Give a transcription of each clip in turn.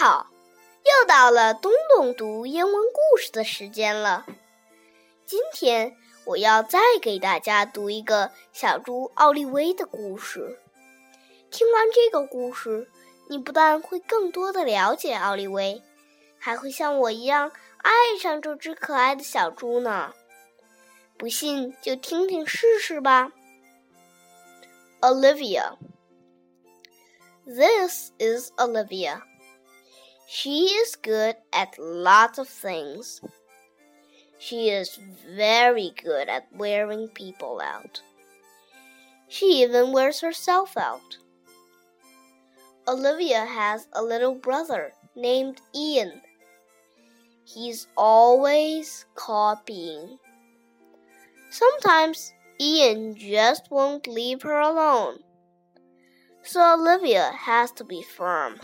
好，又到了东东读英文故事的时间了。今天我要再给大家读一个小猪奥利威的故事。听完这个故事，你不但会更多的了解奥利威，还会像我一样爱上这只可爱的小猪呢。不信就听听试试吧。Olivia. This is Olivia. She is good at lots of things. She is very good at wearing people out. She even wears herself out. Olivia has a little brother named Ian. He's always copying. Sometimes Ian just won't leave her alone. So Olivia has to be firm.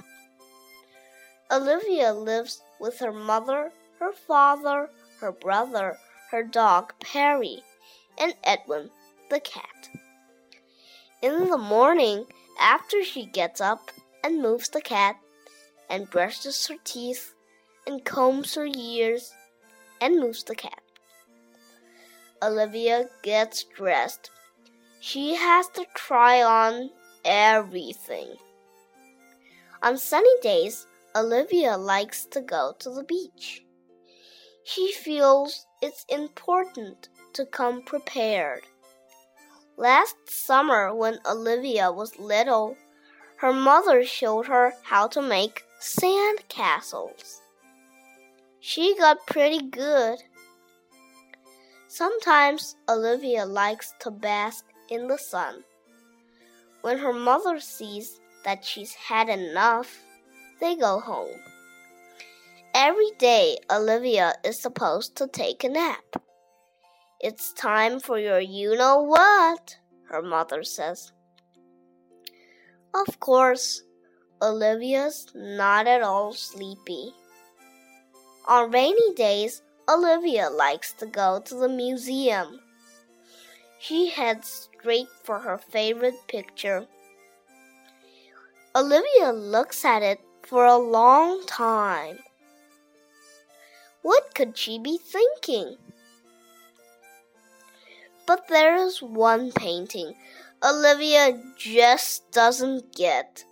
Olivia lives with her mother, her father, her brother, her dog Perry, and Edwin the cat. In the morning, after she gets up and moves the cat, and brushes her teeth, and combs her ears, and moves the cat, Olivia gets dressed. She has to try on everything. On sunny days, Olivia likes to go to the beach. She feels it's important to come prepared. Last summer, when Olivia was little, her mother showed her how to make sand castles. She got pretty good. Sometimes Olivia likes to bask in the sun. When her mother sees that she's had enough, they go home. Every day, Olivia is supposed to take a nap. It's time for your you know what, her mother says. Of course, Olivia's not at all sleepy. On rainy days, Olivia likes to go to the museum. She heads straight for her favorite picture. Olivia looks at it for a long time. What could she be thinking? But there is one painting Olivia just doesn't get.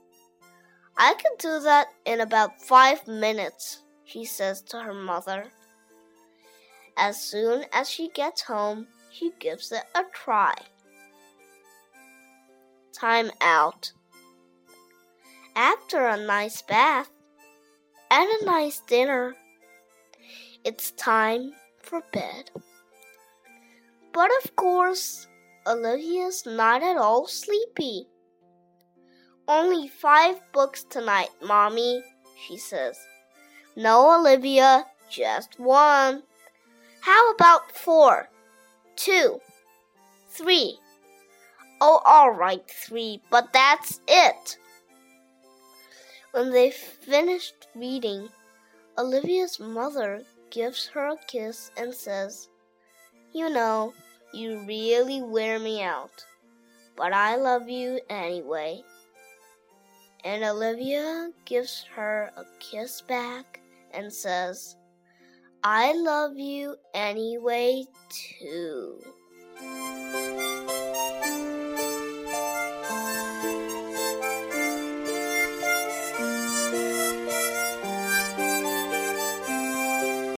I could do that in about five minutes, she says to her mother. As soon as she gets home, she gives it a try. Time out. After a nice bath and a nice dinner, it's time for bed. But of course, Olivia's not at all sleepy. Only five books tonight, Mommy, she says. No, Olivia, just one. How about four? Two? Three? Oh, all right, three, but that's it. When they finished reading, Olivia's mother gives her a kiss and says, You know, you really wear me out, but I love you anyway. And Olivia gives her a kiss back and says, I love you anyway, too.